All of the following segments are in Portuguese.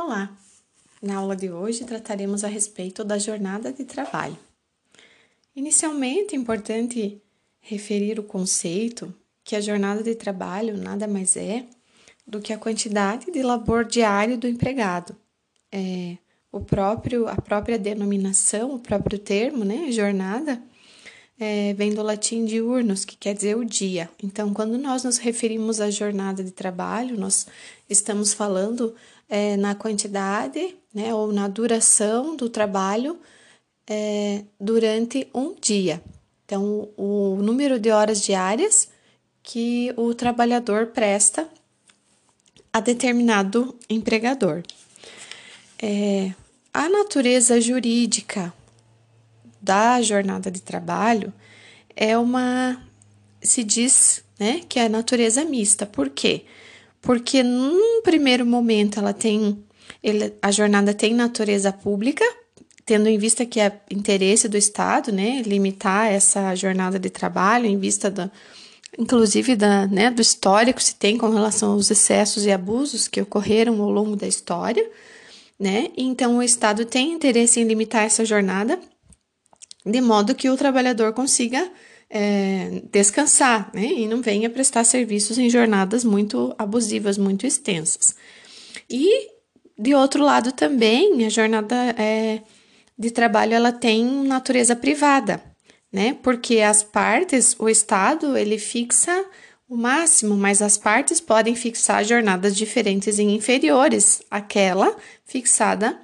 Olá! Na aula de hoje trataremos a respeito da jornada de trabalho. Inicialmente, é importante referir o conceito que a jornada de trabalho nada mais é do que a quantidade de labor diário do empregado. É, o próprio, a própria denominação, o próprio termo, né, jornada, é, vem do latim diurnos, que quer dizer o dia. Então, quando nós nos referimos à jornada de trabalho, nós estamos falando é, na quantidade né, ou na duração do trabalho é, durante um dia. Então, o número de horas diárias que o trabalhador presta a determinado empregador. É, a natureza jurídica da jornada de trabalho é uma se diz, né, que é natureza mista. Por quê? Porque num primeiro momento ela tem ele, a jornada tem natureza pública, tendo em vista que é interesse do Estado, né, limitar essa jornada de trabalho em vista da inclusive da, né, do histórico se tem com relação aos excessos e abusos que ocorreram ao longo da história, né? Então o Estado tem interesse em limitar essa jornada de modo que o trabalhador consiga é, descansar né, e não venha prestar serviços em jornadas muito abusivas, muito extensas. E, de outro lado, também a jornada é, de trabalho ela tem natureza privada, né? Porque as partes, o Estado, ele fixa o máximo, mas as partes podem fixar jornadas diferentes e inferiores àquela fixada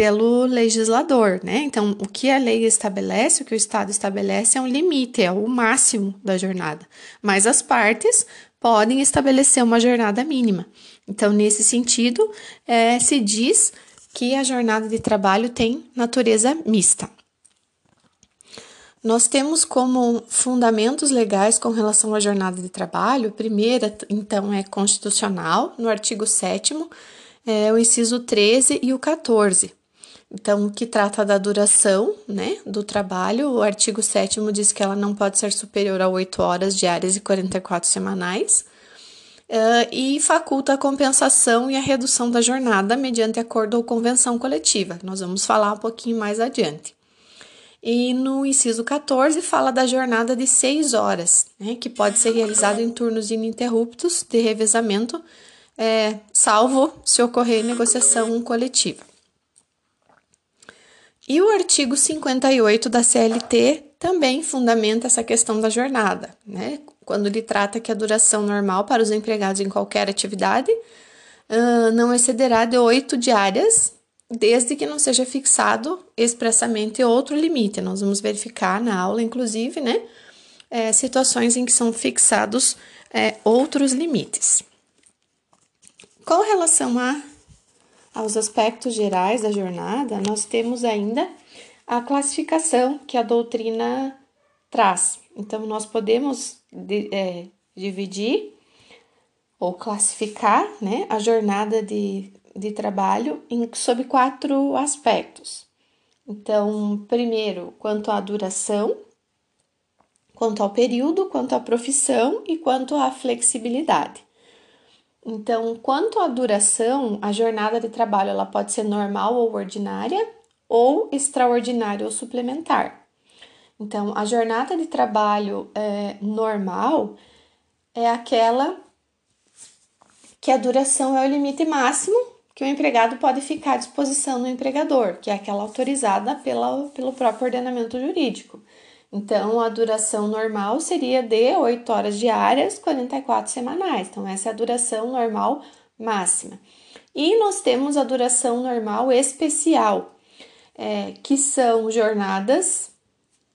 pelo legislador, né? Então, o que a lei estabelece, o que o Estado estabelece é um limite, é o máximo da jornada, mas as partes podem estabelecer uma jornada mínima. Então, nesse sentido, é, se diz que a jornada de trabalho tem natureza mista. Nós temos como fundamentos legais com relação à jornada de trabalho, a primeira, então, é constitucional, no artigo 7 é o inciso 13 e o 14. Então, que trata da duração né, do trabalho, o artigo 7 diz que ela não pode ser superior a 8 horas diárias e 44 semanais, uh, e faculta a compensação e a redução da jornada mediante acordo ou convenção coletiva. Nós vamos falar um pouquinho mais adiante. E no inciso 14 fala da jornada de 6 horas, né, que pode ser realizada em turnos ininterruptos de revezamento, é, salvo se ocorrer negociação coletiva. E o artigo 58 da CLT também fundamenta essa questão da jornada, né? Quando ele trata que a duração normal para os empregados em qualquer atividade uh, não excederá de oito diárias, desde que não seja fixado expressamente outro limite. Nós vamos verificar na aula, inclusive, né? É, situações em que são fixados é, outros limites. Com relação a aos aspectos gerais da jornada, nós temos ainda a classificação que a doutrina traz. Então, nós podemos é, dividir ou classificar né, a jornada de, de trabalho em, sob quatro aspectos. Então, primeiro, quanto à duração, quanto ao período, quanto à profissão e quanto à flexibilidade. Então, quanto à duração, a jornada de trabalho ela pode ser normal ou ordinária, ou extraordinária ou suplementar. Então, a jornada de trabalho é, normal é aquela que a duração é o limite máximo que o empregado pode ficar à disposição do empregador, que é aquela autorizada pela, pelo próprio ordenamento jurídico. Então, a duração normal seria de 8 horas diárias, 44 semanais. Então, essa é a duração normal máxima. E nós temos a duração normal especial, é, que são jornadas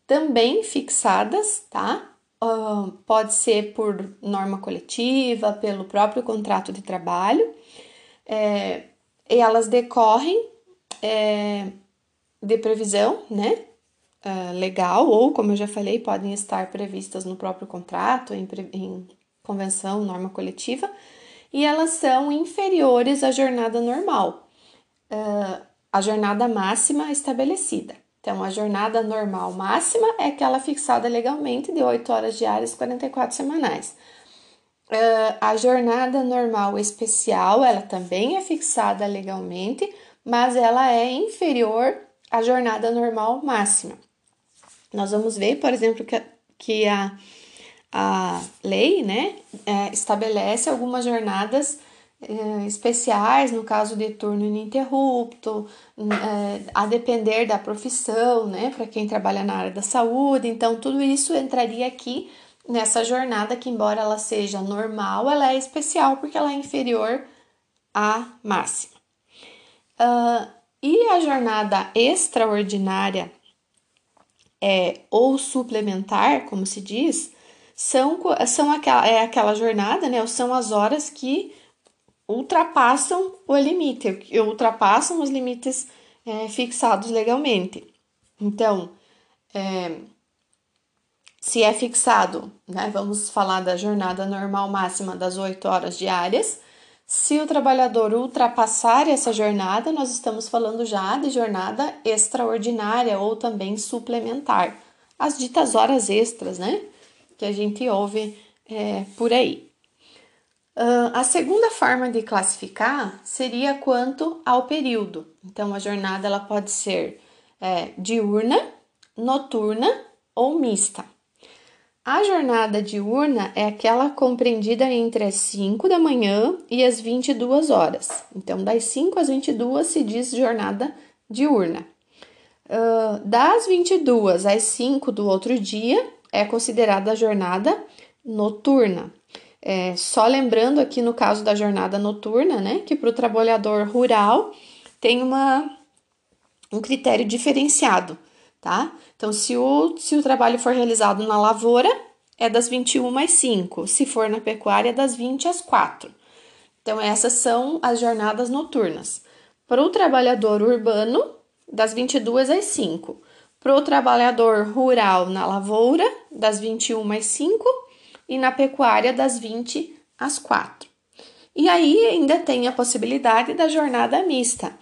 também fixadas, tá? Uh, pode ser por norma coletiva, pelo próprio contrato de trabalho, é, e elas decorrem é, de previsão, né? Uh, legal, ou, como eu já falei, podem estar previstas no próprio contrato, em, em convenção, norma coletiva, e elas são inferiores à jornada normal, uh, a jornada máxima estabelecida. Então, a jornada normal máxima é aquela fixada legalmente de 8 horas diárias, 44 semanais. Uh, a jornada normal especial, ela também é fixada legalmente, mas ela é inferior à jornada normal máxima. Nós vamos ver, por exemplo, que, que a, a lei né, é, estabelece algumas jornadas é, especiais, no caso de turno ininterrupto, é, a depender da profissão, né, para quem trabalha na área da saúde. Então, tudo isso entraria aqui nessa jornada que, embora ela seja normal, ela é especial porque ela é inferior à máxima. Uh, e a jornada extraordinária é, ou suplementar, como se diz, são, são aquela, é aquela jornada, né? São as horas que ultrapassam o limite, que ultrapassam os limites é, fixados legalmente. Então, é, se é fixado, né, vamos falar da jornada normal máxima das 8 horas diárias. Se o trabalhador ultrapassar essa jornada, nós estamos falando já de jornada extraordinária ou também suplementar. As ditas horas extras, né? Que a gente ouve é, por aí. Uh, a segunda forma de classificar seria quanto ao período. Então, a jornada ela pode ser é, diurna, noturna ou mista. A jornada diurna é aquela compreendida entre as 5 da manhã e as 22 horas. Então, das 5 às 22 se diz jornada diurna. Uh, das 22 às 5 do outro dia é considerada a jornada noturna. É, só lembrando aqui no caso da jornada noturna, né, que para o trabalhador rural tem uma, um critério diferenciado tá? Então, se o, se o trabalho for realizado na lavoura, é das 21 às 5, se for na pecuária, é das 20 às 4. Então, essas são as jornadas noturnas. Para o trabalhador urbano, das 22 às 5. Para o trabalhador rural na lavoura, das 21 às 5. E na pecuária, das 20 às 4. E aí ainda tem a possibilidade da jornada mista,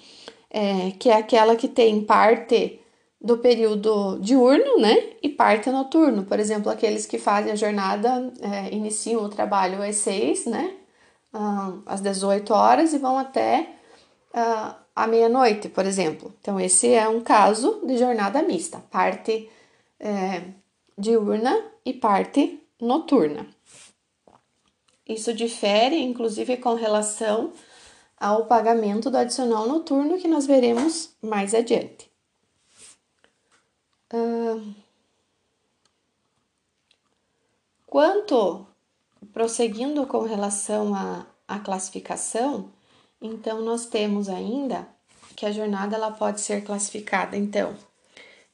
é, que é aquela que tem parte do período diurno, né, e parte noturno. Por exemplo, aqueles que fazem a jornada, é, iniciam o trabalho às 6, né, às 18 horas e vão até a meia-noite, por exemplo. Então, esse é um caso de jornada mista, parte é, diurna e parte noturna. Isso difere, inclusive, com relação ao pagamento do adicional noturno, que nós veremos mais adiante. Quanto, prosseguindo com relação à, à classificação, então nós temos ainda que a jornada ela pode ser classificada, então,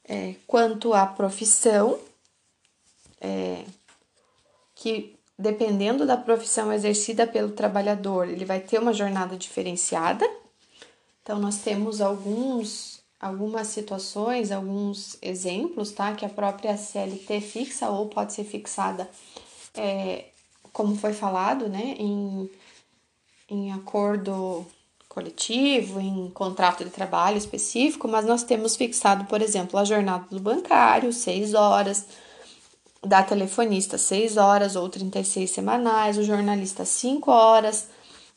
é, quanto à profissão, é, que dependendo da profissão exercida pelo trabalhador, ele vai ter uma jornada diferenciada. Então, nós temos alguns algumas situações, alguns exemplos, tá? Que a própria CLT fixa ou pode ser fixada, é, como foi falado, né? Em, em acordo coletivo, em contrato de trabalho específico, mas nós temos fixado, por exemplo, a jornada do bancário, 6 horas, da telefonista 6 horas ou 36 semanais, o jornalista 5 horas,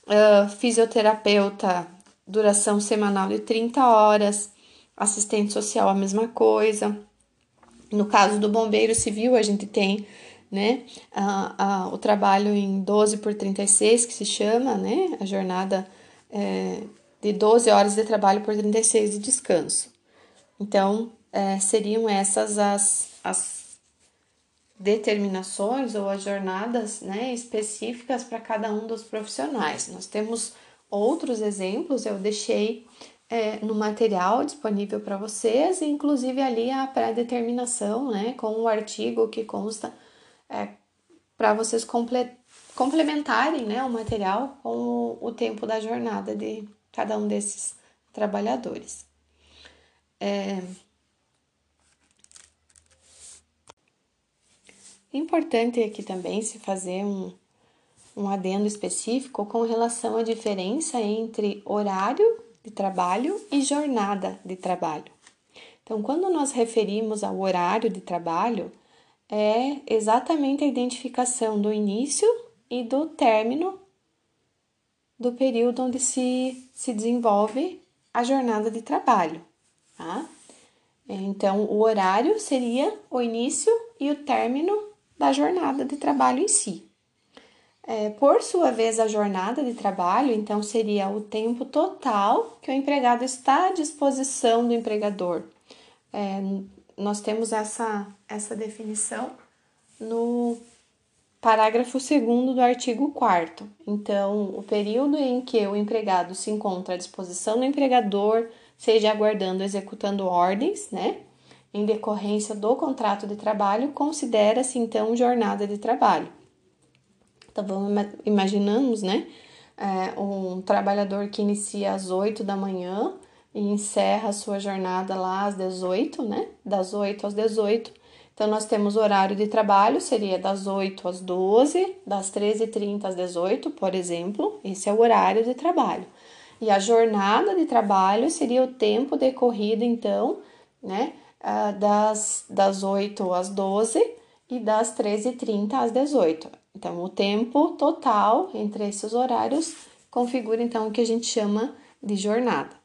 uh, fisioterapeuta duração semanal de 30 horas, assistente social a mesma coisa. No caso do bombeiro civil, a gente tem né, a, a, o trabalho em 12 por 36, que se chama, né, a jornada é, de 12 horas de trabalho por 36 de descanso. Então, é, seriam essas as, as determinações ou as jornadas né, específicas para cada um dos profissionais. Nós temos outros exemplos, eu deixei é, no material disponível para vocês, inclusive ali a pré-determinação, né, com o artigo que consta é, para vocês comple complementarem né, o material com o, o, tempo da jornada de cada um desses trabalhadores. É importante aqui também se fazer um, um adendo específico com relação à diferença entre horário de trabalho e jornada de trabalho. Então, quando nós referimos ao horário de trabalho, é exatamente a identificação do início e do término do período onde se, se desenvolve a jornada de trabalho, tá? Então, o horário seria o início e o término da jornada de trabalho em si. É, por sua vez, a jornada de trabalho, então, seria o tempo total que o empregado está à disposição do empregador. É, nós temos essa, essa definição no Parágrafo 2 do artigo 4 Então, o período em que o empregado se encontra à disposição do empregador, seja aguardando executando ordens, né, em decorrência do contrato de trabalho, considera-se então jornada de trabalho. Então, vamos imaginamos, né, é, um trabalhador que inicia às 8 da manhã e encerra a sua jornada lá às 18, né, das 8 às 18 então, nós temos horário de trabalho, seria das 8 às 12, das 13h30 às 18, por exemplo, esse é o horário de trabalho. E a jornada de trabalho seria o tempo decorrido, então, né, ah, das, das 8 às 12 e das 13h30 às 18. Então, o tempo total entre esses horários configura, então, o que a gente chama de jornada.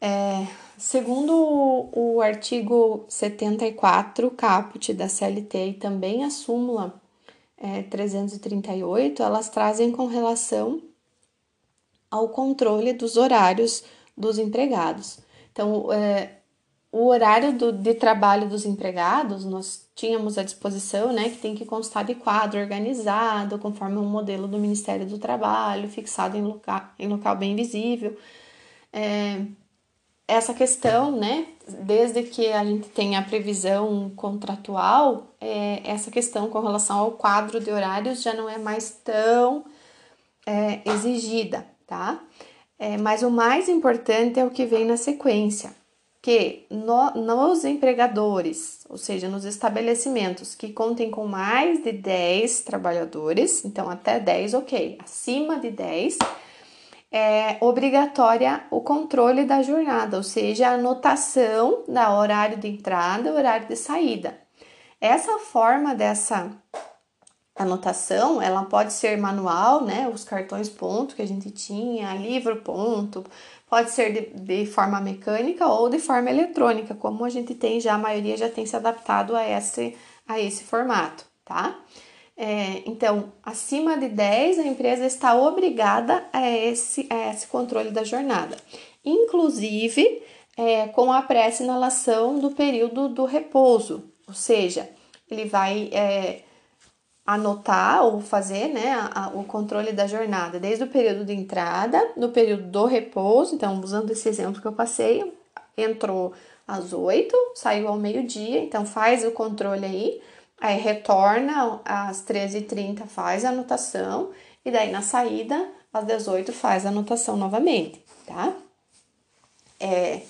É, Segundo o, o artigo 74, caput da CLT e também a súmula é, 338, elas trazem com relação ao controle dos horários dos empregados. Então, é, o horário do, de trabalho dos empregados, nós tínhamos à disposição, né, que tem que constar de quadro organizado, conforme um modelo do Ministério do Trabalho, fixado em local, em local bem visível. É, essa questão, né, desde que a gente tem a previsão contratual, é, essa questão com relação ao quadro de horários já não é mais tão é, exigida, tá? É, mas o mais importante é o que vem na sequência, que no, nos empregadores, ou seja, nos estabelecimentos que contem com mais de 10 trabalhadores, então até 10, ok, acima de 10, é obrigatória o controle da jornada, ou seja, a anotação da horário de entrada e horário de saída. Essa forma dessa anotação, ela pode ser manual, né? Os cartões ponto que a gente tinha, livro ponto, pode ser de, de forma mecânica ou de forma eletrônica, como a gente tem já, a maioria já tem se adaptado a esse, a esse formato, tá? É, então, acima de 10, a empresa está obrigada a esse, a esse controle da jornada, inclusive é, com a pré-assinalação do período do repouso, ou seja, ele vai é, anotar ou fazer né, a, a, o controle da jornada desde o período de entrada, no período do repouso, então, usando esse exemplo que eu passei, entrou às 8, saiu ao meio-dia, então faz o controle aí Aí retorna às 13h30, faz a anotação, e daí na saída, às 18 faz a anotação novamente, tá? É,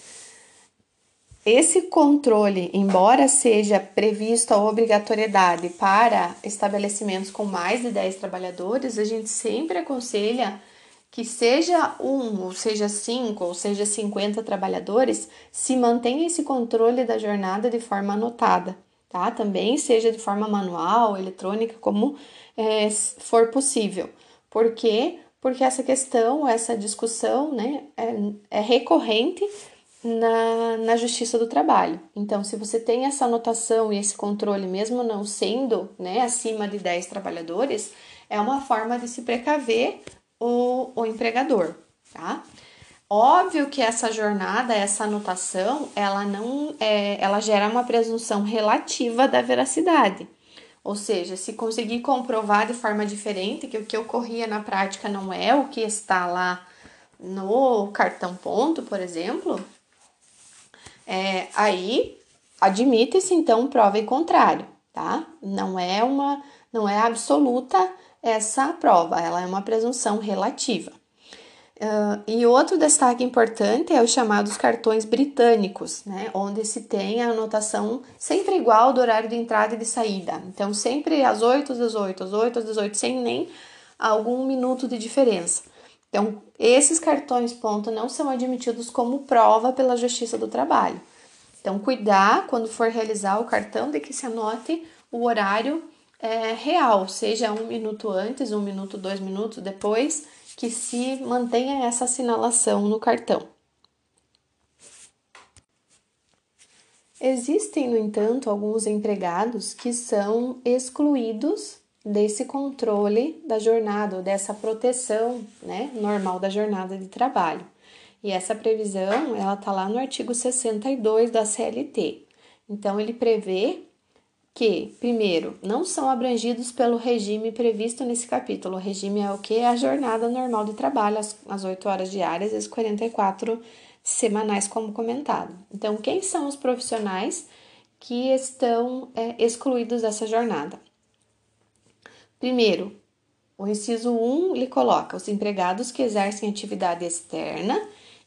esse controle, embora seja previsto a obrigatoriedade para estabelecimentos com mais de 10 trabalhadores, a gente sempre aconselha que seja um, ou seja cinco, ou seja 50 trabalhadores, se mantenha esse controle da jornada de forma anotada, tá? Também seja de forma manual, eletrônica, como é, for possível. Por quê? Porque essa questão, essa discussão, né, é, é recorrente na, na Justiça do Trabalho. Então, se você tem essa anotação e esse controle, mesmo não sendo né, acima de 10 trabalhadores, é uma forma de se precaver o, o empregador, tá? Óbvio que essa jornada, essa anotação, ela não é, ela gera uma presunção relativa da veracidade. Ou seja, se conseguir comprovar de forma diferente que o que ocorria na prática não é o que está lá no cartão ponto, por exemplo, é, aí admite-se então prova em contrário, tá? Não é uma, não é absoluta essa prova, ela é uma presunção relativa. Uh, e outro destaque importante é os chamados cartões britânicos, né, onde se tem a anotação sempre igual do horário de entrada e de saída. Então, sempre às 8 às 18, às 8 às 18, sem nem algum minuto de diferença. Então, esses cartões ponto não são admitidos como prova pela Justiça do Trabalho. Então, cuidar quando for realizar o cartão de que se anote o horário é, real, seja um minuto antes, um minuto, dois minutos depois, que se mantenha essa assinalação no cartão. Existem, no entanto, alguns empregados que são excluídos desse controle da jornada, dessa proteção né, normal da jornada de trabalho. E essa previsão, ela está lá no artigo 62 da CLT. Então, ele prevê que, primeiro, não são abrangidos pelo regime previsto nesse capítulo. O regime é o que? É a jornada normal de trabalho, as, as 8 horas diárias e as 44 semanais, como comentado. Então, quem são os profissionais que estão é, excluídos dessa jornada? Primeiro, o inciso 1 lhe coloca os empregados que exercem atividade externa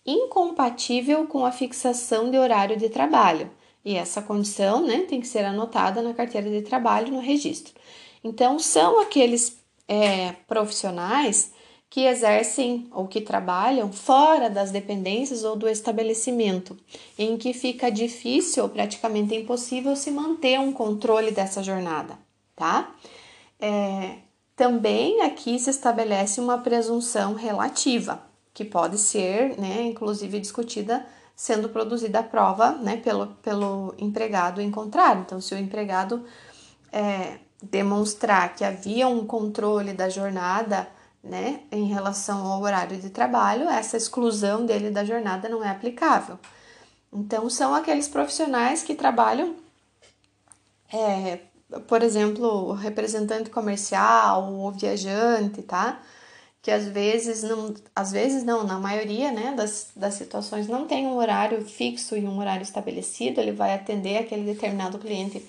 incompatível com a fixação de horário de trabalho. E essa condição né, tem que ser anotada na carteira de trabalho no registro. Então, são aqueles é, profissionais que exercem ou que trabalham fora das dependências ou do estabelecimento, em que fica difícil ou praticamente impossível se manter um controle dessa jornada, tá? É, também aqui se estabelece uma presunção relativa, que pode ser, né, inclusive discutida sendo produzida a prova, né, pelo, pelo empregado em contrário. Então, se o empregado é, demonstrar que havia um controle da jornada né, em relação ao horário de trabalho, essa exclusão dele da jornada não é aplicável. Então, são aqueles profissionais que trabalham, é, por exemplo, representante comercial ou viajante, tá? Que às vezes não, às vezes não, na maioria né, das, das situações não tem um horário fixo e um horário estabelecido, ele vai atender aquele determinado cliente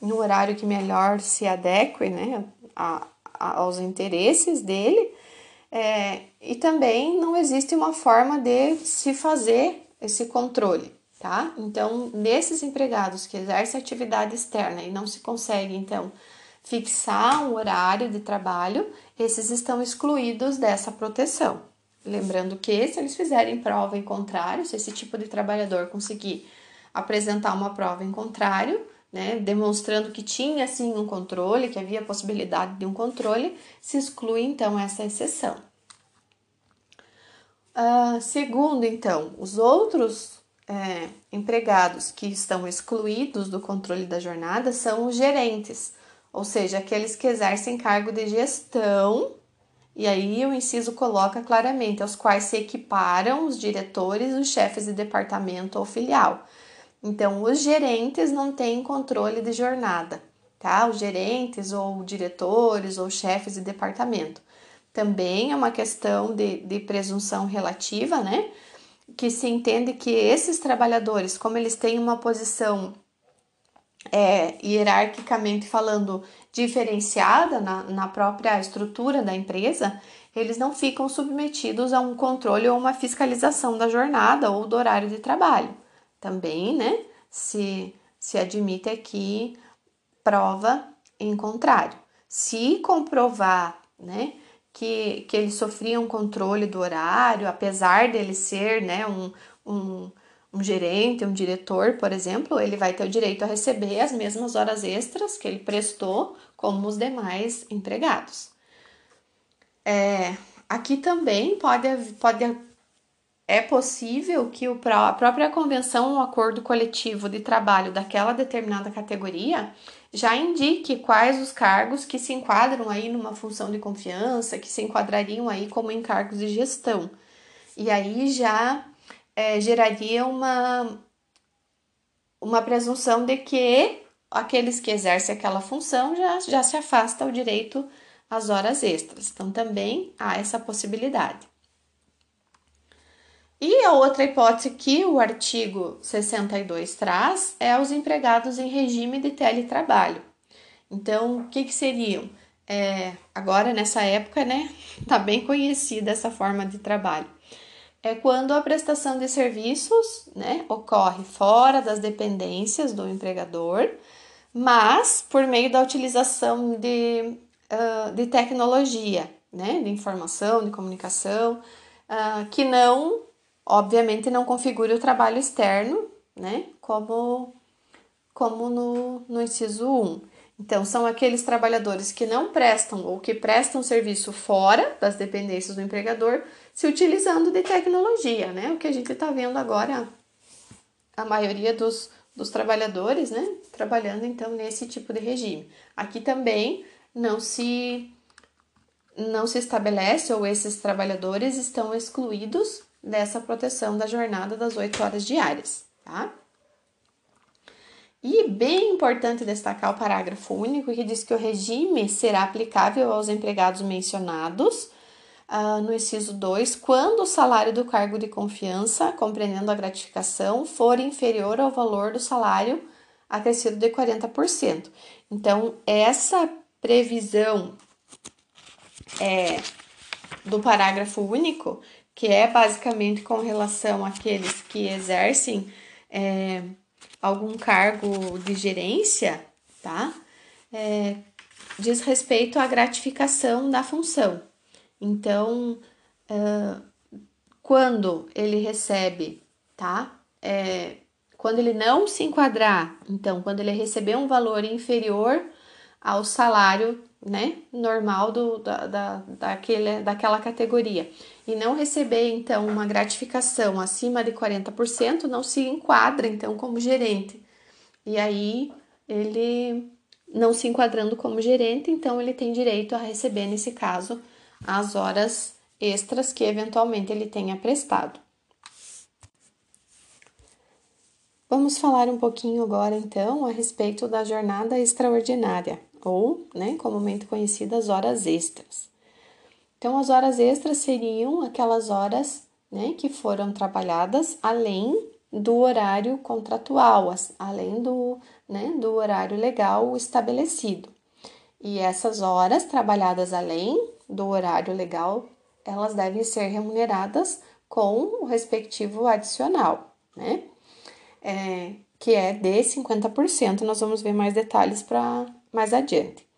no horário que melhor se adeque né, a, aos interesses dele. É, e também não existe uma forma de se fazer esse controle, tá? Então, nesses empregados que exercem atividade externa e não se consegue, então, fixar um horário de trabalho, esses estão excluídos dessa proteção. Lembrando que se eles fizerem prova em contrário, se esse tipo de trabalhador conseguir apresentar uma prova em contrário, né, demonstrando que tinha sim um controle, que havia possibilidade de um controle, se exclui então essa exceção. Uh, segundo, então, os outros é, empregados que estão excluídos do controle da jornada são os gerentes, ou seja, aqueles que exercem cargo de gestão, e aí o inciso coloca claramente, aos quais se equiparam os diretores, os chefes de departamento ou filial. Então, os gerentes não têm controle de jornada, tá? Os gerentes ou diretores ou chefes de departamento. Também é uma questão de, de presunção relativa, né? Que se entende que esses trabalhadores, como eles têm uma posição é, hierarquicamente falando diferenciada na, na própria estrutura da empresa, eles não ficam submetidos a um controle ou uma fiscalização da jornada ou do horário de trabalho também, né? Se, se admite aqui prova em contrário. Se comprovar, né, que, que ele sofria um controle do horário, apesar dele ser, né, um, um, um gerente, um diretor, por exemplo, ele vai ter o direito a receber as mesmas horas extras que ele prestou como os demais empregados. É, aqui também pode, pode é possível que o, a própria convenção ou acordo coletivo de trabalho daquela determinada categoria já indique quais os cargos que se enquadram aí numa função de confiança, que se enquadrariam aí como encargos de gestão. E aí já é, geraria uma, uma presunção de que aqueles que exercem aquela função já, já se afasta o direito às horas extras. Então também há essa possibilidade. E a outra hipótese que o artigo 62 traz é os empregados em regime de teletrabalho. Então, o que, que seriam? É, agora, nessa época, né, tá bem conhecida essa forma de trabalho. É quando a prestação de serviços, né, ocorre fora das dependências do empregador, mas por meio da utilização de, uh, de tecnologia, né, de informação, de comunicação, uh, que não obviamente não configure o trabalho externo, né? Como, como no, no inciso 1. Então, são aqueles trabalhadores que não prestam ou que prestam serviço fora das dependências do empregador, se utilizando de tecnologia, né? O que a gente está vendo agora, a maioria dos, dos trabalhadores, né? Trabalhando então nesse tipo de regime. Aqui também não se não se estabelece ou esses trabalhadores estão excluídos dessa proteção da jornada das 8 horas diárias, tá? E bem importante destacar o parágrafo único que diz que o regime será aplicável aos empregados mencionados uh, no inciso 2 quando o salário do cargo de confiança, compreendendo a gratificação, for inferior ao valor do salário acrescido de 40%. Então, essa previsão é, do parágrafo único, que é basicamente com relação àqueles que exercem é, algum cargo de gerência, tá? É, diz respeito à gratificação da função. Então, uh, quando ele recebe, tá? É, quando ele não se enquadrar, então, quando ele receber um valor inferior ao salário né, normal do, da, da, daquele, daquela categoria e não receber então uma gratificação acima de 40%, não se enquadra então como gerente. E aí ele não se enquadrando como gerente, então ele tem direito a receber nesse caso as horas extras que eventualmente ele tenha prestado. Vamos falar um pouquinho agora então a respeito da jornada extraordinária ou, né, comumente conhecidas horas extras. Então, as horas extras seriam aquelas horas, né, que foram trabalhadas além do horário contratual, além do, né, do horário legal estabelecido. E essas horas trabalhadas além do horário legal, elas devem ser remuneradas com o respectivo adicional, né? É, que é de 50%. Nós vamos ver mais detalhes para mais adiante.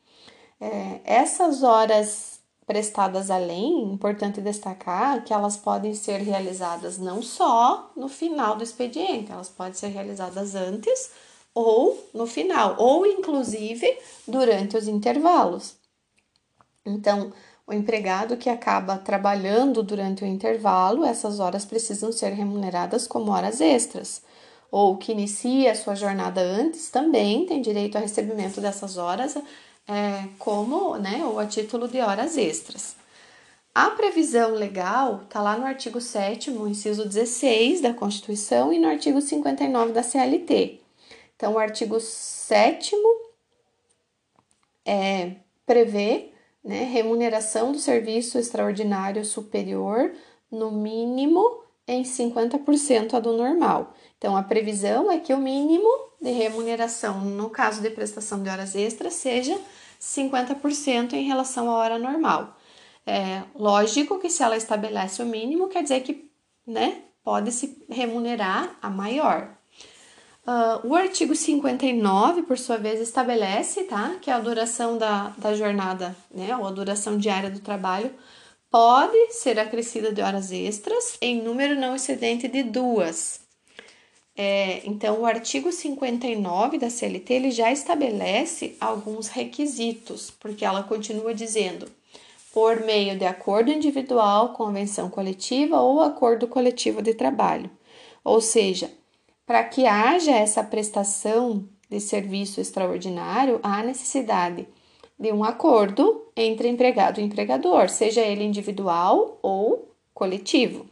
É, essas horas prestadas além, importante destacar que elas podem ser realizadas não só no final do expediente, elas podem ser realizadas antes ou no final, ou inclusive durante os intervalos. Então, o empregado que acaba trabalhando durante o intervalo, essas horas precisam ser remuneradas como horas extras ou que inicia a sua jornada antes também tem direito ao recebimento dessas horas é, como, né, ou a título de horas extras. A previsão legal está lá no artigo 7 inciso 16 da Constituição e no artigo 59 da CLT. Então, o artigo 7 é, prevê né, remuneração do serviço extraordinário superior no mínimo em 50% a do normal. Então, a previsão é que o mínimo de remuneração, no caso de prestação de horas extras, seja 50% em relação à hora normal. É lógico que se ela estabelece o mínimo, quer dizer que né, pode se remunerar a maior. Uh, o artigo 59, por sua vez, estabelece tá, que a duração da, da jornada, né, ou a duração diária do trabalho, pode ser acrescida de horas extras em número não excedente de duas, é, então, o artigo 59 da CLT ele já estabelece alguns requisitos, porque ela continua dizendo por meio de acordo individual, convenção coletiva ou acordo coletivo de trabalho. Ou seja, para que haja essa prestação de serviço extraordinário, há necessidade de um acordo entre empregado e empregador, seja ele individual ou coletivo.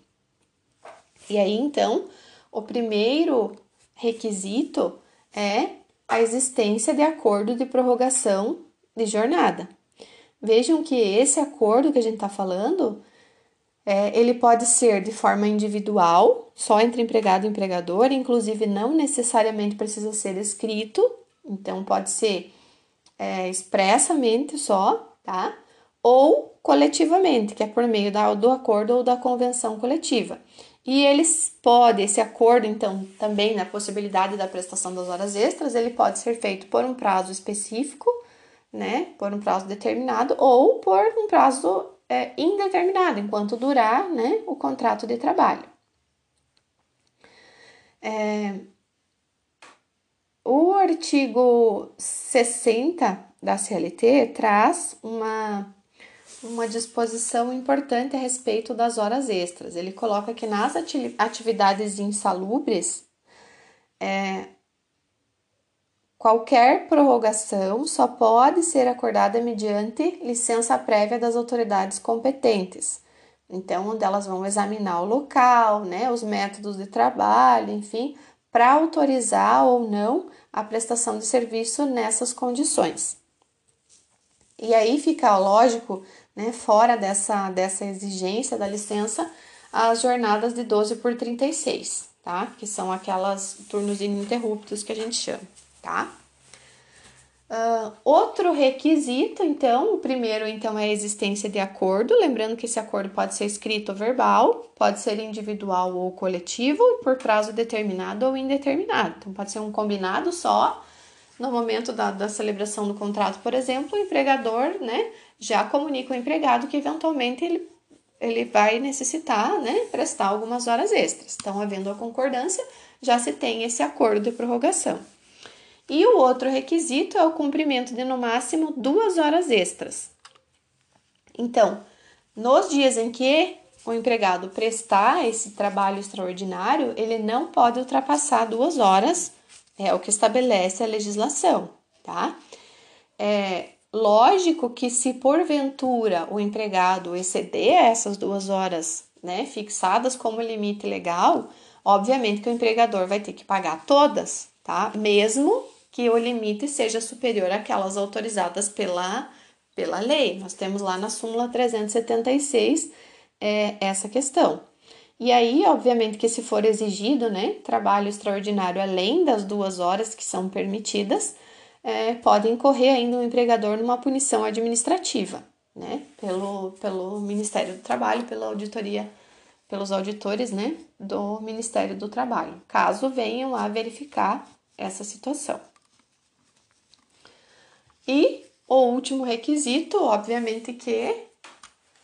E aí, então, o primeiro requisito é a existência de acordo de prorrogação de jornada. Vejam que esse acordo que a gente está falando, é, ele pode ser de forma individual, só entre empregado e empregador, inclusive não necessariamente precisa ser escrito, então pode ser é, expressamente só, tá? Ou coletivamente, que é por meio da, do acordo ou da convenção coletiva. E eles podem, esse acordo, então, também na possibilidade da prestação das horas extras, ele pode ser feito por um prazo específico, né, por um prazo determinado, ou por um prazo é, indeterminado, enquanto durar, né, o contrato de trabalho. É, o artigo 60 da CLT traz uma, uma disposição importante a respeito das horas extras. Ele coloca que nas atividades insalubres, é, qualquer prorrogação só pode ser acordada mediante licença prévia das autoridades competentes. Então, onde elas vão examinar o local, né, os métodos de trabalho, enfim, para autorizar ou não a prestação de serviço nessas condições. E aí fica lógico, né, fora dessa, dessa exigência da licença, as jornadas de 12 por 36, tá? Que são aquelas turnos ininterruptos que a gente chama, tá? Uh, outro requisito, então, o primeiro, então, é a existência de acordo, lembrando que esse acordo pode ser escrito ou verbal, pode ser individual ou coletivo, por prazo determinado ou indeterminado. Então, pode ser um combinado só, no momento da, da celebração do contrato, por exemplo, o empregador, né, já comunica ao empregado que eventualmente ele, ele vai necessitar, né, prestar algumas horas extras. Então, havendo a concordância, já se tem esse acordo de prorrogação. E o outro requisito é o cumprimento de no máximo duas horas extras. Então, nos dias em que o empregado prestar esse trabalho extraordinário, ele não pode ultrapassar duas horas, é o que estabelece a legislação, tá? É lógico que se porventura o empregado exceder essas duas horas, né, fixadas como limite legal, obviamente que o empregador vai ter que pagar todas, tá? Mesmo que o limite seja superior àquelas autorizadas pela, pela lei. Nós temos lá na súmula 376 é, essa questão. E aí, obviamente, que se for exigido, né, trabalho extraordinário além das duas horas que são permitidas, é, pode incorrer ainda o empregador numa punição administrativa, né, pelo, pelo Ministério do Trabalho, pela auditoria, pelos auditores, né, do Ministério do Trabalho, caso venham a verificar essa situação. E o último requisito, obviamente, que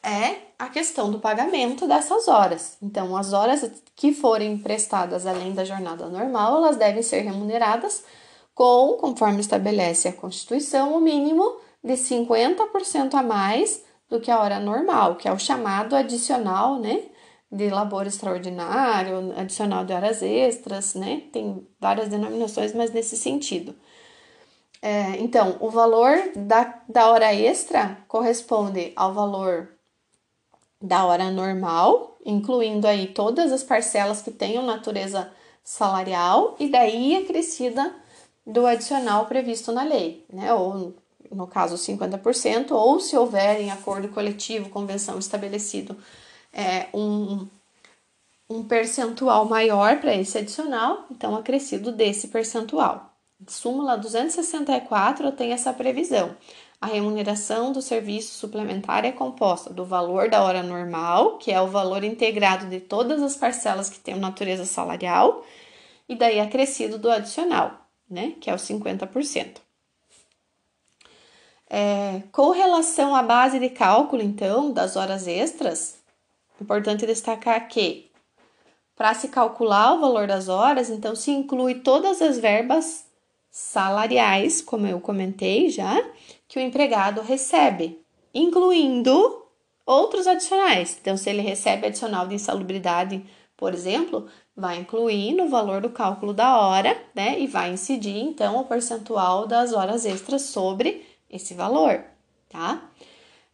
é a questão do pagamento dessas horas. Então, as horas que forem prestadas além da jornada normal, elas devem ser remuneradas com, conforme estabelece a Constituição, o mínimo de 50% a mais do que a hora normal, que é o chamado adicional, né? De labor extraordinário, adicional de horas extras, né? Tem várias denominações, mas nesse sentido. É, então, o valor da, da hora extra corresponde ao valor da hora normal, incluindo aí todas as parcelas que tenham natureza salarial e daí acrescida do adicional previsto na lei, né? Ou no caso 50%, ou se houver em acordo coletivo, convenção estabelecido é, um, um percentual maior para esse adicional, então acrescido desse percentual. Súmula 264 tem essa previsão. A remuneração do serviço suplementar é composta do valor da hora normal, que é o valor integrado de todas as parcelas que têm natureza salarial, e daí acrescido do adicional, né, que é o 50%. É, com relação à base de cálculo, então, das horas extras, importante destacar que para se calcular o valor das horas, então se inclui todas as verbas salariais, como eu comentei já, que o empregado recebe, incluindo outros adicionais. Então, se ele recebe adicional de insalubridade, por exemplo, vai incluir no valor do cálculo da hora, né? E vai incidir então o percentual das horas extras sobre esse valor, tá?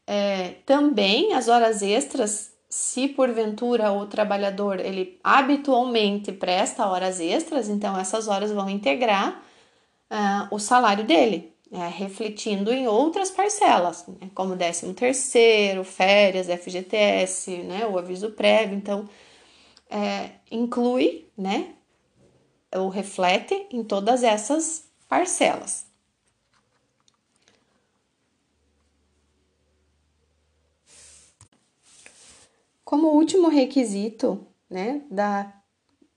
É, também as horas extras, se porventura o trabalhador ele habitualmente presta horas extras, então essas horas vão integrar uh, o salário dele, é, refletindo em outras parcelas, né, como 13 terceiro, férias, FGTS, né, o aviso prévio, então é, inclui, né, ou reflete em todas essas parcelas. Como último requisito, né, da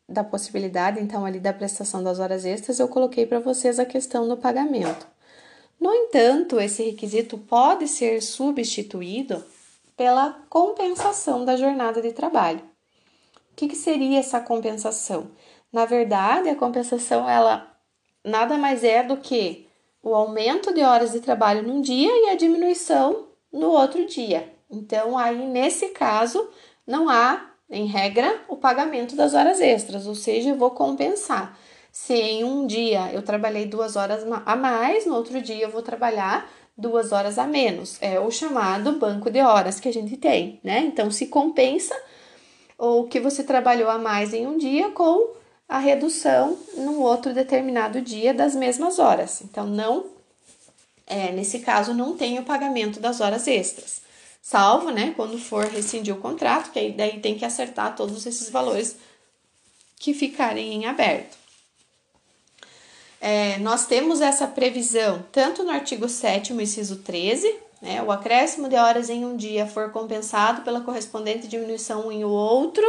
da possibilidade, então, ali da prestação das horas extras, eu coloquei para vocês a questão do pagamento. No entanto, esse requisito pode ser substituído pela compensação da jornada de trabalho. O que, que seria essa compensação? Na verdade, a compensação ela nada mais é do que o aumento de horas de trabalho num dia e a diminuição no outro dia. Então, aí nesse caso, não há, em regra, o pagamento das horas extras, ou seja, eu vou compensar. Se em um dia eu trabalhei duas horas a mais, no outro dia eu vou trabalhar duas horas a menos. É o chamado banco de horas que a gente tem, né? Então, se compensa o que você trabalhou a mais em um dia com a redução num outro determinado dia das mesmas horas. Então, não, é, nesse caso, não tem o pagamento das horas extras. Salvo, né, quando for rescindir o contrato, que aí daí tem que acertar todos esses valores que ficarem em aberto. É, nós temos essa previsão tanto no artigo 7 inciso 13, né, o acréscimo de horas em um dia for compensado pela correspondente diminuição em outro,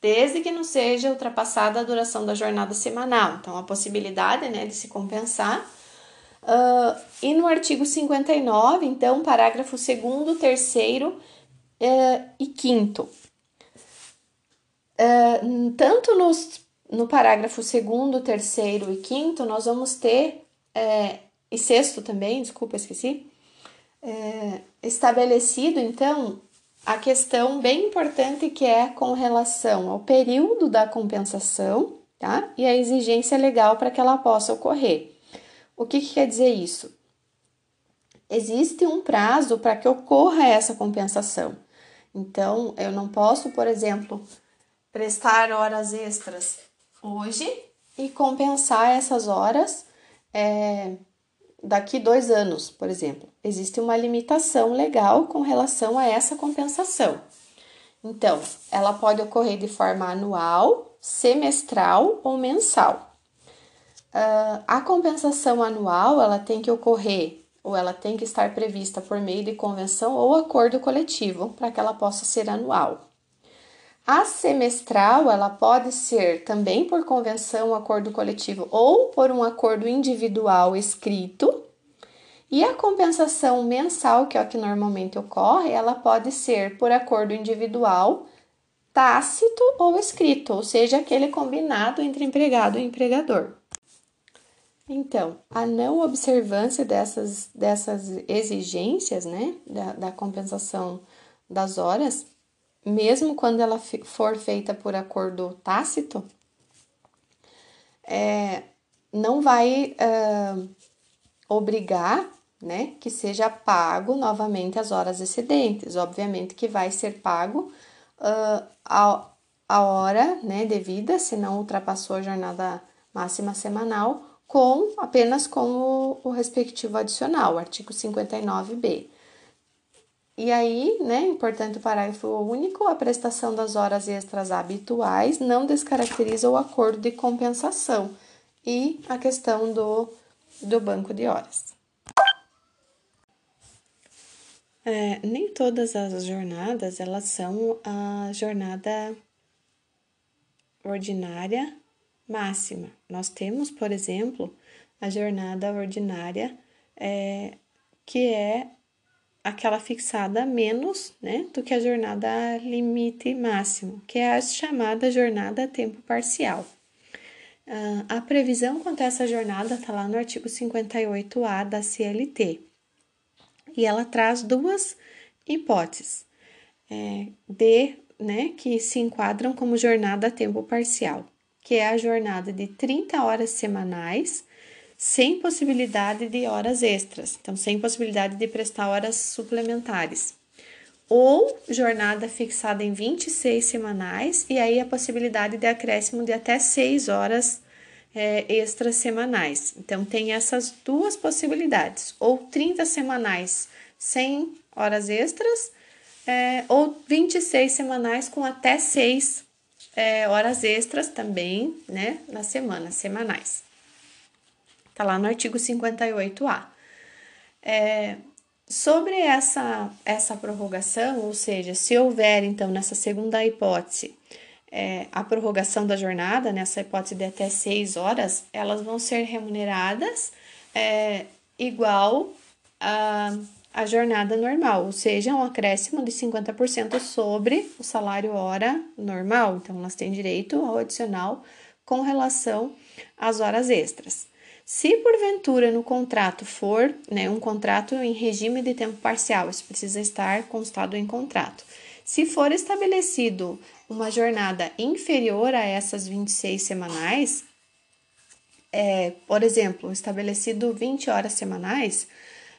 desde que não seja ultrapassada a duração da jornada semanal. Então, a possibilidade né, de se compensar. Uh, e no artigo 59, então, parágrafo 2, 3 uh, e 5. Uh, tanto nos no parágrafo segundo, terceiro e quinto, nós vamos ter, é, e sexto também, desculpa, esqueci, é, estabelecido, então, a questão bem importante que é com relação ao período da compensação, tá? E a exigência legal para que ela possa ocorrer. O que, que quer dizer isso? Existe um prazo para que ocorra essa compensação. Então, eu não posso, por exemplo, prestar horas extras hoje e compensar essas horas é, daqui dois anos, por exemplo. Existe uma limitação legal com relação a essa compensação. Então, ela pode ocorrer de forma anual, semestral ou mensal. Uh, a compensação anual ela tem que ocorrer ou ela tem que estar prevista por meio de convenção ou acordo coletivo para que ela possa ser anual. A semestral, ela pode ser também por convenção, acordo coletivo ou por um acordo individual escrito. E a compensação mensal, que é o que normalmente ocorre, ela pode ser por acordo individual, tácito ou escrito, ou seja, aquele combinado entre empregado e empregador. Então, a não observância dessas, dessas exigências, né, da, da compensação das horas, mesmo quando ela for feita por acordo tácito, é, não vai uh, obrigar né, que seja pago novamente as horas excedentes. Obviamente que vai ser pago uh, a, a hora né, devida, se não ultrapassou a jornada máxima semanal, com apenas com o, o respectivo adicional, artigo 59b. E aí, né, importante o parágrafo único, a prestação das horas extras habituais não descaracteriza o acordo de compensação e a questão do, do banco de horas. É, nem todas as jornadas elas são a jornada ordinária máxima. Nós temos, por exemplo, a jornada ordinária é, que é aquela fixada menos né, do que a jornada limite máximo, que é a chamada jornada a tempo parcial. Uh, a previsão quanto a essa jornada está lá no artigo 58A da CLT. E ela traz duas hipóteses é, de, né, que se enquadram como jornada a tempo parcial, que é a jornada de 30 horas semanais sem possibilidade de horas extras, então sem possibilidade de prestar horas suplementares. Ou jornada fixada em 26 semanais, e aí a possibilidade de acréscimo de até 6 horas é, extras semanais. Então, tem essas duas possibilidades: ou 30 semanais sem horas extras, é, ou 26 semanais com até 6 é, horas extras também, né, na semana, semanais. Tá lá no artigo 58A. É, sobre essa, essa prorrogação, ou seja, se houver, então, nessa segunda hipótese, é, a prorrogação da jornada, nessa hipótese de até seis horas, elas vão ser remuneradas é, igual a, a jornada normal, ou seja, um acréscimo de 50% sobre o salário hora normal. Então, elas têm direito ao adicional com relação às horas extras. Se porventura no contrato for né, um contrato em regime de tempo parcial, isso precisa estar constado em contrato. Se for estabelecido uma jornada inferior a essas 26 semanais, é, por exemplo, estabelecido 20 horas semanais,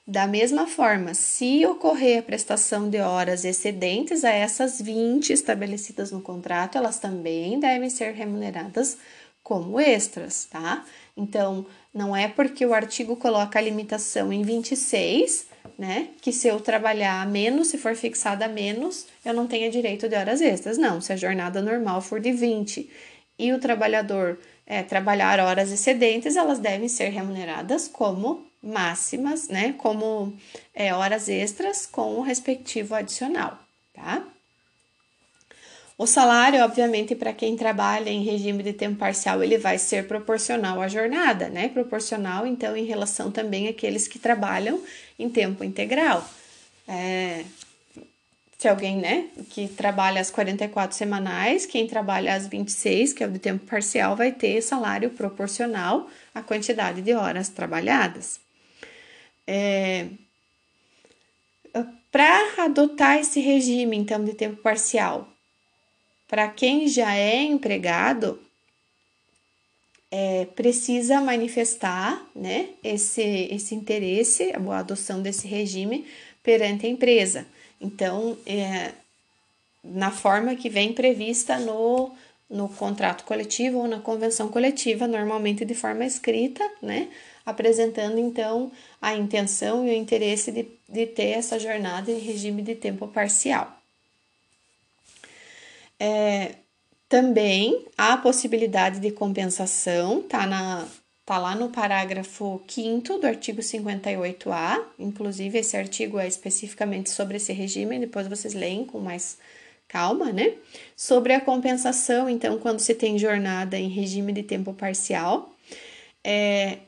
da mesma forma, se ocorrer a prestação de horas excedentes a essas 20 estabelecidas no contrato, elas também devem ser remuneradas como extras, tá? Então, não é porque o artigo coloca a limitação em 26, né, que se eu trabalhar menos, se for fixada menos, eu não tenho direito de horas extras. Não, se a jornada normal for de 20 e o trabalhador é, trabalhar horas excedentes, elas devem ser remuneradas como máximas, né, como é, horas extras com o respectivo adicional, tá? O salário, obviamente, para quem trabalha em regime de tempo parcial, ele vai ser proporcional à jornada, né? Proporcional, então, em relação também àqueles que trabalham em tempo integral. É, se alguém, né, que trabalha as 44 semanais, quem trabalha as 26, que é o de tempo parcial, vai ter salário proporcional à quantidade de horas trabalhadas. É, Para adotar esse regime, então, de tempo parcial, para quem já é empregado, é, precisa manifestar né, esse, esse interesse, a adoção desse regime perante a empresa. Então, é, na forma que vem prevista no, no contrato coletivo ou na convenção coletiva, normalmente de forma escrita, né? Apresentando então a intenção e o interesse de, de ter essa jornada em regime de tempo parcial. É, também há a possibilidade de compensação, tá, na, tá lá no parágrafo 5 do artigo 58A, inclusive esse artigo é especificamente sobre esse regime, depois vocês leem com mais calma, né? Sobre a compensação, então, quando se tem jornada em regime de tempo parcial, é,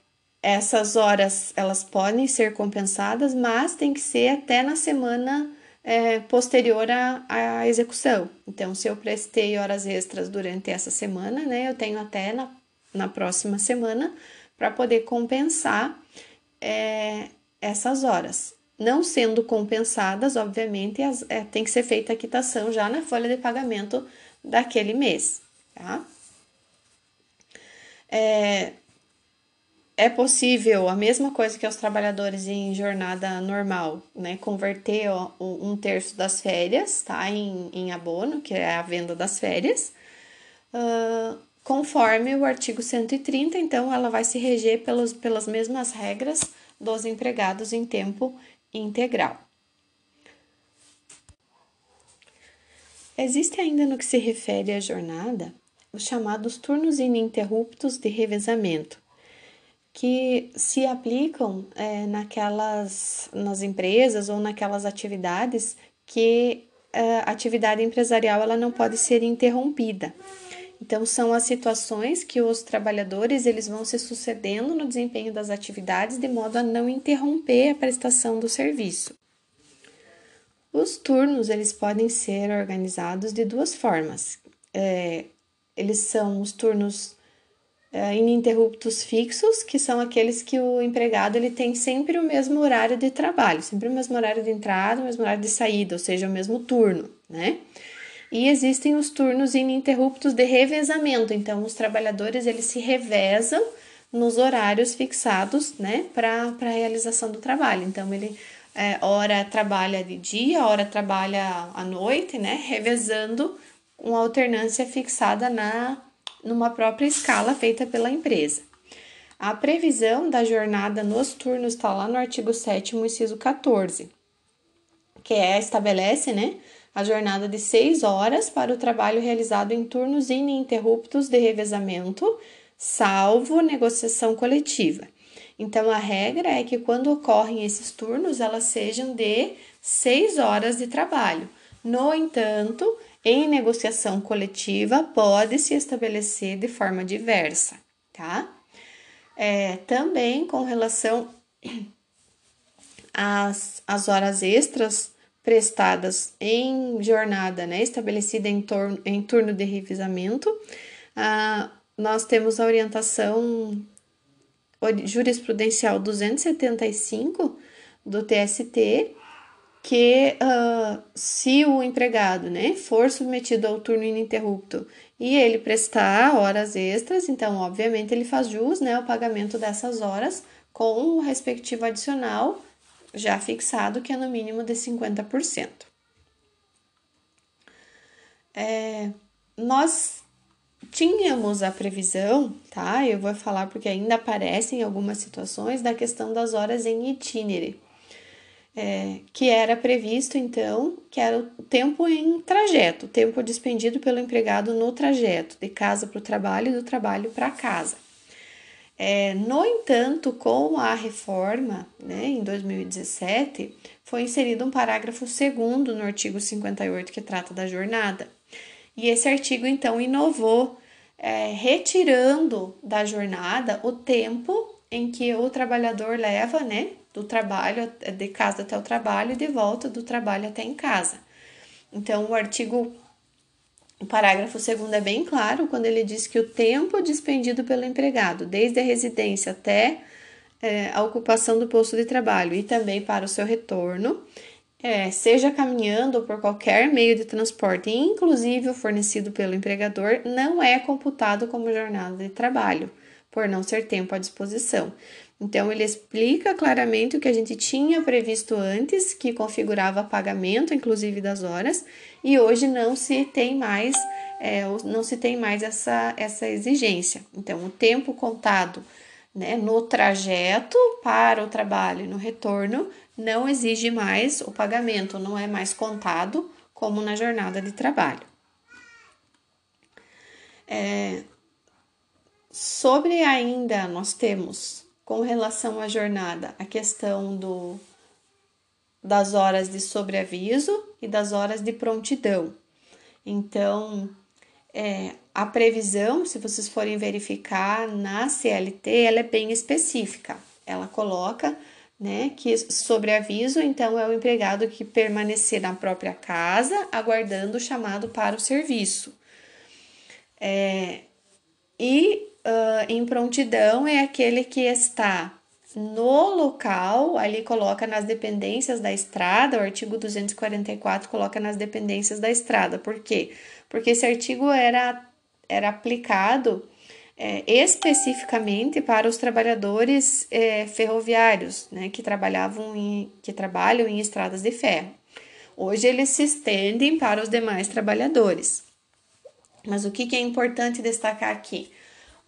essas horas elas podem ser compensadas, mas tem que ser até na semana é, posterior à, à execução. Então, se eu prestei horas extras durante essa semana, né, eu tenho até na, na próxima semana para poder compensar é, essas horas. Não sendo compensadas, obviamente, as, é, tem que ser feita a quitação já na folha de pagamento daquele mês, tá? É, é possível a mesma coisa que os trabalhadores em jornada normal, né? Converter ó, um terço das férias, tá? Em, em abono, que é a venda das férias, uh, conforme o artigo 130, então ela vai se reger pelos, pelas mesmas regras dos empregados em tempo integral. Existe ainda no que se refere à jornada os chamados turnos ininterruptos de revezamento que se aplicam é, naquelas nas empresas ou naquelas atividades que é, a atividade empresarial ela não pode ser interrompida. Então são as situações que os trabalhadores eles vão se sucedendo no desempenho das atividades de modo a não interromper a prestação do serviço. Os turnos eles podem ser organizados de duas formas. É, eles são os turnos uh, ininterruptos fixos, que são aqueles que o empregado ele tem sempre o mesmo horário de trabalho, sempre o mesmo horário de entrada, o mesmo horário de saída, ou seja, o mesmo turno, né? E existem os turnos ininterruptos de revezamento, então os trabalhadores eles se revezam nos horários fixados, né, para a realização do trabalho. Então ele é, hora trabalha de dia, hora trabalha à noite, né, revezando uma alternância fixada na numa própria escala feita pela empresa. A previsão da jornada nos turnos está lá no artigo 7 inciso 14, que é, estabelece né, a jornada de 6 horas para o trabalho realizado em turnos ininterruptos de revezamento, salvo negociação coletiva. Então, a regra é que quando ocorrem esses turnos, elas sejam de 6 horas de trabalho. No entanto, em negociação coletiva pode se estabelecer de forma diversa, tá? É, também com relação às, às horas extras prestadas em jornada, né, estabelecida em, torno, em turno de revisamento, ah, nós temos a orientação jurisprudencial 275 do TST, que uh, se o empregado né, for submetido ao turno ininterrupto e ele prestar horas extras, então, obviamente, ele faz jus né, ao pagamento dessas horas com o respectivo adicional já fixado, que é no mínimo de 50%. É, nós tínhamos a previsão, tá? Eu vou falar porque ainda aparecem algumas situações da questão das horas em itinere, é, que era previsto então, que era o tempo em trajeto, o tempo despendido pelo empregado no trajeto, de casa para o trabalho e do trabalho para casa. É, no entanto, com a reforma, né, em 2017, foi inserido um parágrafo segundo no artigo 58 que trata da jornada. E esse artigo, então, inovou, é, retirando da jornada o tempo em que o trabalhador leva, né, do trabalho, de casa até o trabalho e de volta do trabalho até em casa. Então, o artigo o parágrafo segundo é bem claro quando ele diz que o tempo dispendido pelo empregado, desde a residência até é, a ocupação do posto de trabalho e também para o seu retorno, é, seja caminhando ou por qualquer meio de transporte, inclusive o fornecido pelo empregador, não é computado como jornada de trabalho, por não ser tempo à disposição. Então, ele explica claramente o que a gente tinha previsto antes, que configurava pagamento, inclusive das horas, e hoje não se tem mais, é, não se tem mais essa, essa exigência. Então, o tempo contado né, no trajeto para o trabalho e no retorno não exige mais o pagamento, não é mais contado como na jornada de trabalho. É, sobre ainda, nós temos com relação à jornada, a questão do, das horas de sobreaviso e das horas de prontidão. Então, é, a previsão, se vocês forem verificar na CLT, ela é bem específica. Ela coloca né, que sobreaviso, então, é o empregado que permanecer na própria casa, aguardando o chamado para o serviço. É, e uh, em prontidão é aquele que está no local, ali coloca nas dependências da estrada, o artigo 244 coloca nas dependências da estrada. Por quê? Porque esse artigo era, era aplicado é, especificamente para os trabalhadores é, ferroviários, né, que trabalhavam em, que trabalham em estradas de ferro. Hoje eles se estendem para os demais trabalhadores. Mas o que, que é importante destacar aqui?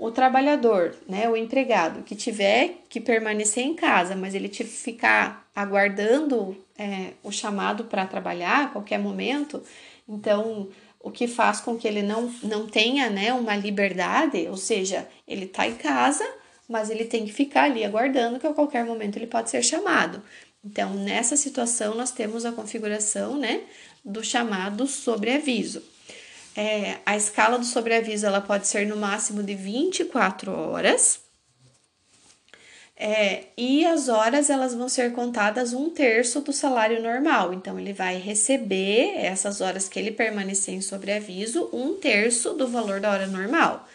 O trabalhador, né, o empregado que tiver que permanecer em casa, mas ele te ficar aguardando é, o chamado para trabalhar a qualquer momento, então o que faz com que ele não, não tenha né, uma liberdade, ou seja, ele está em casa, mas ele tem que ficar ali aguardando que a qualquer momento ele pode ser chamado. Então, nessa situação, nós temos a configuração né, do chamado sobreaviso. É, a escala do sobreaviso ela pode ser no máximo de 24 horas. É, e as horas elas vão ser contadas um terço do salário normal. Então, ele vai receber essas horas que ele permanecer em sobreaviso, um terço do valor da hora normal.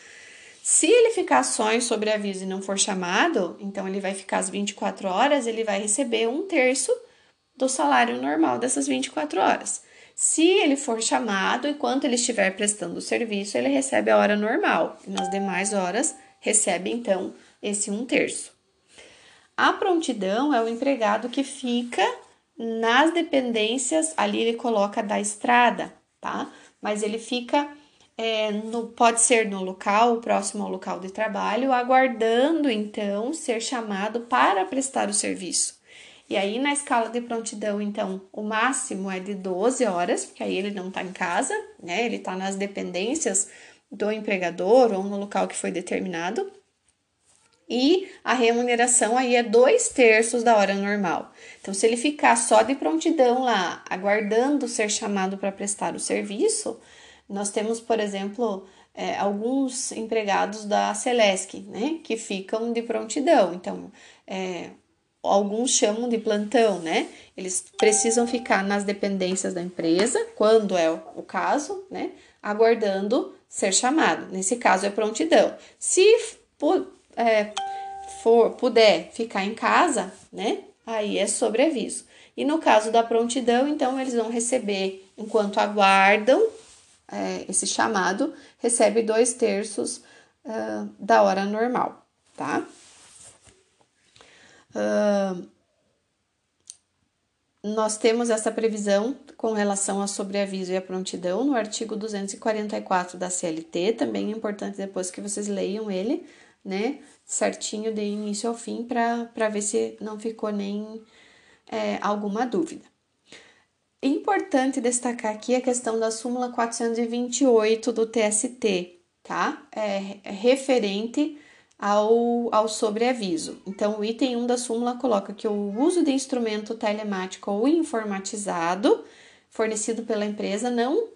Se ele ficar só em sobreaviso e não for chamado, então ele vai ficar as 24 horas, ele vai receber um terço do salário normal dessas 24 horas. Se ele for chamado, enquanto ele estiver prestando o serviço, ele recebe a hora normal. E nas demais horas, recebe então esse um terço. A prontidão é o empregado que fica nas dependências, ali ele coloca da estrada, tá? Mas ele fica, é, no, pode ser no local, próximo ao local de trabalho, aguardando então ser chamado para prestar o serviço. E aí, na escala de prontidão, então, o máximo é de 12 horas, porque aí ele não está em casa, né? Ele está nas dependências do empregador ou no local que foi determinado. E a remuneração aí é dois terços da hora normal. Então, se ele ficar só de prontidão lá, aguardando ser chamado para prestar o serviço, nós temos, por exemplo, é, alguns empregados da Celesc, né, que ficam de prontidão. Então, é, alguns chamam de plantão, né? Eles precisam ficar nas dependências da empresa, quando é o caso, né? Aguardando ser chamado. Nesse caso é prontidão. Se é, for puder ficar em casa, né? Aí é sobreaviso. E no caso da prontidão, então eles vão receber, enquanto aguardam é, esse chamado, recebe dois terços uh, da hora normal, tá? Nós temos essa previsão com relação ao sobreaviso e a prontidão no artigo 244 da CLT, também é importante depois que vocês leiam ele, né, certinho de início ao fim, para ver se não ficou nem é, alguma dúvida. Importante destacar aqui a questão da súmula 428 do TST, tá? É, é referente ao, ao sobreaviso. Então, o item 1 da súmula coloca que o uso de instrumento telemático ou informatizado fornecido pela empresa não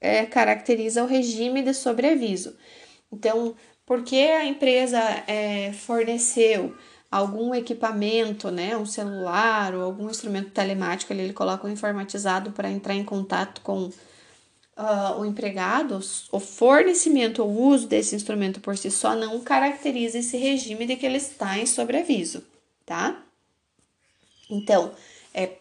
é, caracteriza o regime de sobreaviso. Então, porque a empresa é, forneceu algum equipamento, né, um celular ou algum instrumento telemático, ali ele coloca o informatizado para entrar em contato com uh, o empregado, o fornecimento ou uso desse instrumento por si só não caracteriza esse regime de que ele está em sobreaviso, tá? Então, é,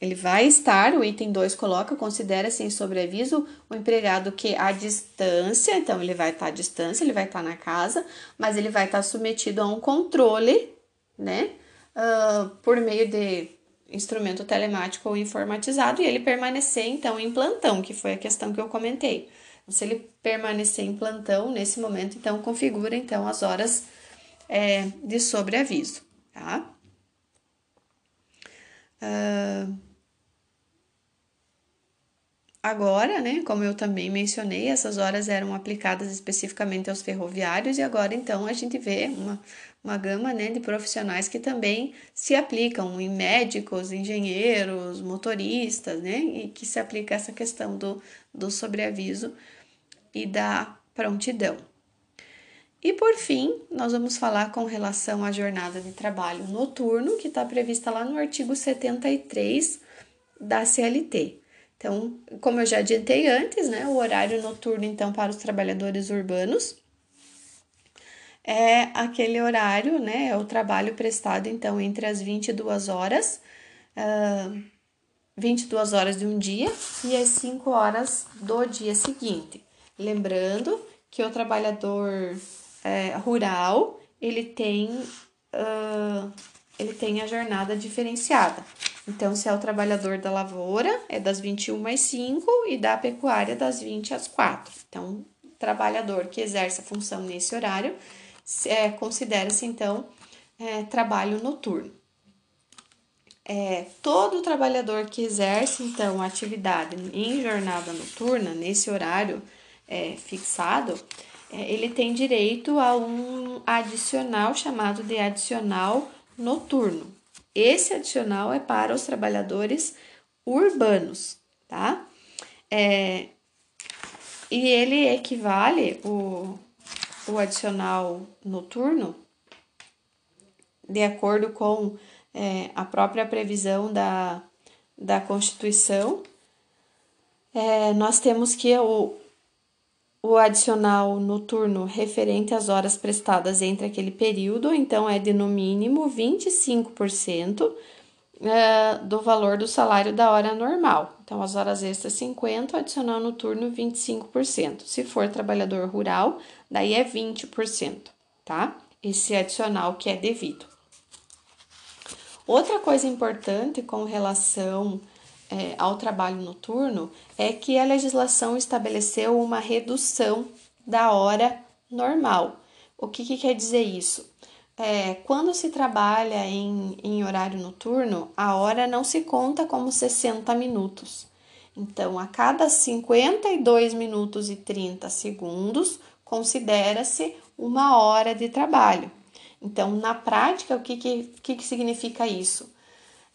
ele vai estar, o item 2 coloca, considera-se em sobreaviso o empregado que à distância, então ele vai estar à distância, ele vai estar na casa, mas ele vai estar submetido a um controle, né? Uh, por meio de instrumento telemático ou informatizado e ele permanecer então em plantão, que foi a questão que eu comentei. Se ele permanecer em plantão nesse momento, então configura então as horas é, de sobreaviso, tá? Uh, agora, né, como eu também mencionei, essas horas eram aplicadas especificamente aos ferroviários e agora então a gente vê uma uma gama né, de profissionais que também se aplicam em médicos, engenheiros, motoristas, né, e que se aplica essa questão do, do sobreaviso e da prontidão. E por fim, nós vamos falar com relação à jornada de trabalho noturno, que está prevista lá no artigo 73 da CLT. Então, como eu já adiantei antes, né, o horário noturno, então, para os trabalhadores urbanos é aquele horário, né? É o trabalho prestado, então, entre as 22 horas, uh, 22 horas de um dia e as 5 horas do dia seguinte. Lembrando que o trabalhador é, rural, ele tem, uh, ele tem a jornada diferenciada. Então, se é o trabalhador da lavoura, é das 21 às 5 e da pecuária das 20 às 4. Então, trabalhador que exerce a função nesse horário é, considera-se então é, trabalho noturno. É, todo trabalhador que exerce então atividade em jornada noturna, nesse horário é, fixado, é, ele tem direito a um adicional chamado de adicional noturno. Esse adicional é para os trabalhadores urbanos, tá? É, e ele equivale, o, o adicional noturno, de acordo com é, a própria previsão da, da Constituição, é, nós temos que o, o adicional noturno referente às horas prestadas entre aquele período, então é de no mínimo 25% é, do valor do salário da hora normal. Então, as horas extras 50%, adicional noturno 25%. Se for trabalhador rural, daí é 20%, tá? Esse adicional que é devido. Outra coisa importante com relação é, ao trabalho noturno é que a legislação estabeleceu uma redução da hora normal. O que, que quer dizer isso? É, quando se trabalha em, em horário noturno, a hora não se conta como 60 minutos. Então, a cada 52 minutos e 30 segundos, considera-se uma hora de trabalho. Então, na prática, o que, que, que, que significa isso?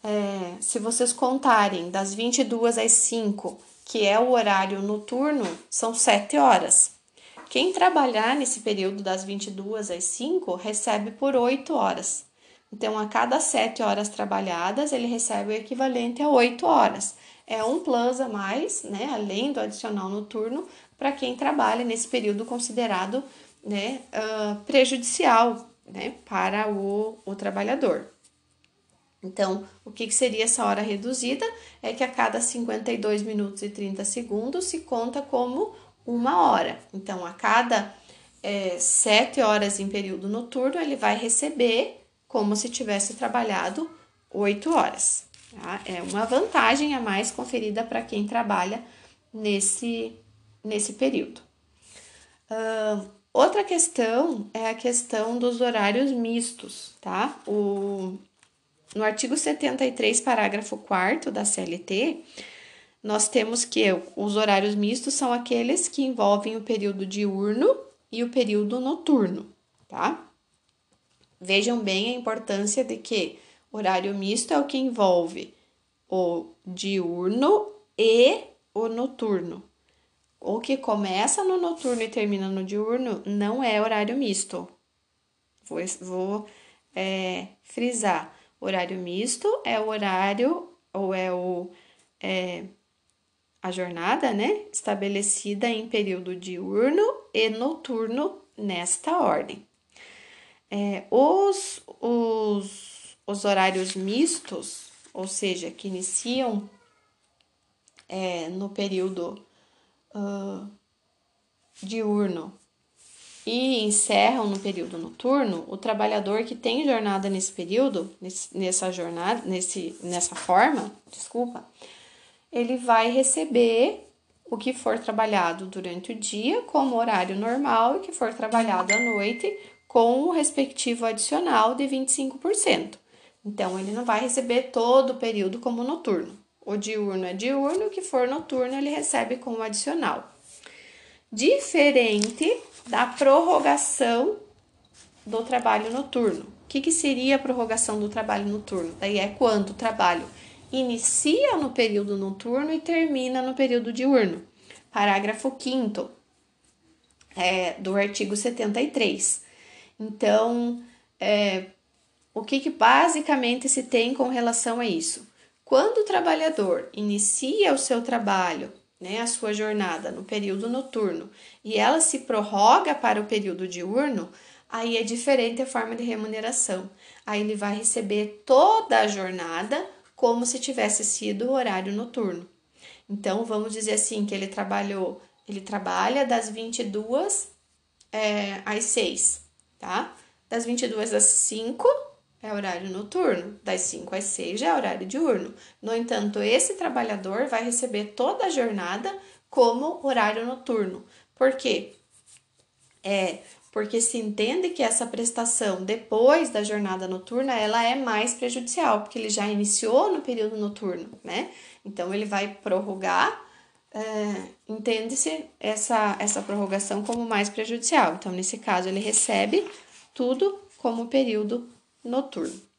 É, se vocês contarem das 22 às 5, que é o horário noturno, são 7 horas. Quem trabalhar nesse período das 22 às 5 recebe por 8 horas. Então, a cada 7 horas trabalhadas, ele recebe o equivalente a 8 horas. É um plus a mais, né, além do adicional noturno, para quem trabalha nesse período considerado né, uh, prejudicial né, para o, o trabalhador. Então, o que, seria essa hora reduzida? É que a cada 52 minutos e 30 segundos se conta como uma hora. Então, a cada é, 7 horas em período noturno, ele vai receber como se tivesse trabalhado 8 horas. Tá? É uma vantagem a mais conferida para quem trabalha nesse, nesse período. Uh, outra questão é a questão dos horários mistos, tá? O, no artigo 73, parágrafo 4 da CLT, nós temos que os horários mistos são aqueles que envolvem o período diurno e o período noturno, tá? Vejam bem a importância de que horário misto é o que envolve o diurno e o noturno. O que começa no noturno e termina no diurno não é horário misto. Vou, vou é, frisar. Horário misto é o horário ou é o é, a jornada, né, estabelecida em período diurno e noturno nesta ordem. É, os, os, os horários mistos, ou seja, que iniciam é, no período uh, diurno e encerram no período noturno, o trabalhador que tem jornada nesse período, nessa jornada, nesse, nessa forma, desculpa, ele vai receber o que for trabalhado durante o dia como horário normal e o que for trabalhado à noite com o respectivo adicional de 25%. Então, ele não vai receber todo o período como noturno. O diurno é diurno, o que for noturno ele recebe como adicional. Diferente da prorrogação do trabalho noturno. O que, que seria a prorrogação do trabalho noturno? Daí é quando o trabalho inicia no período noturno e termina no período diurno. Parágrafo 5 é, do artigo 73. Então, é, o que, que basicamente se tem com relação a isso? Quando o trabalhador inicia o seu trabalho né, a sua jornada no período noturno e ela se prorroga para o período diurno, aí é diferente a forma de remuneração. Aí ele vai receber toda a jornada como se tivesse sido o horário noturno. Então, vamos dizer assim que ele trabalhou, ele trabalha das 22 é, às 6, tá? Das 22 às 5 é horário noturno, das 5 às 6 já é horário diurno. No entanto, esse trabalhador vai receber toda a jornada como horário noturno. Por quê? É porque se entende que essa prestação depois da jornada noturna ela é mais prejudicial, porque ele já iniciou no período noturno, né? Então ele vai prorrogar, é, entende-se essa, essa prorrogação como mais prejudicial. Então, nesse caso, ele recebe tudo como período noturno.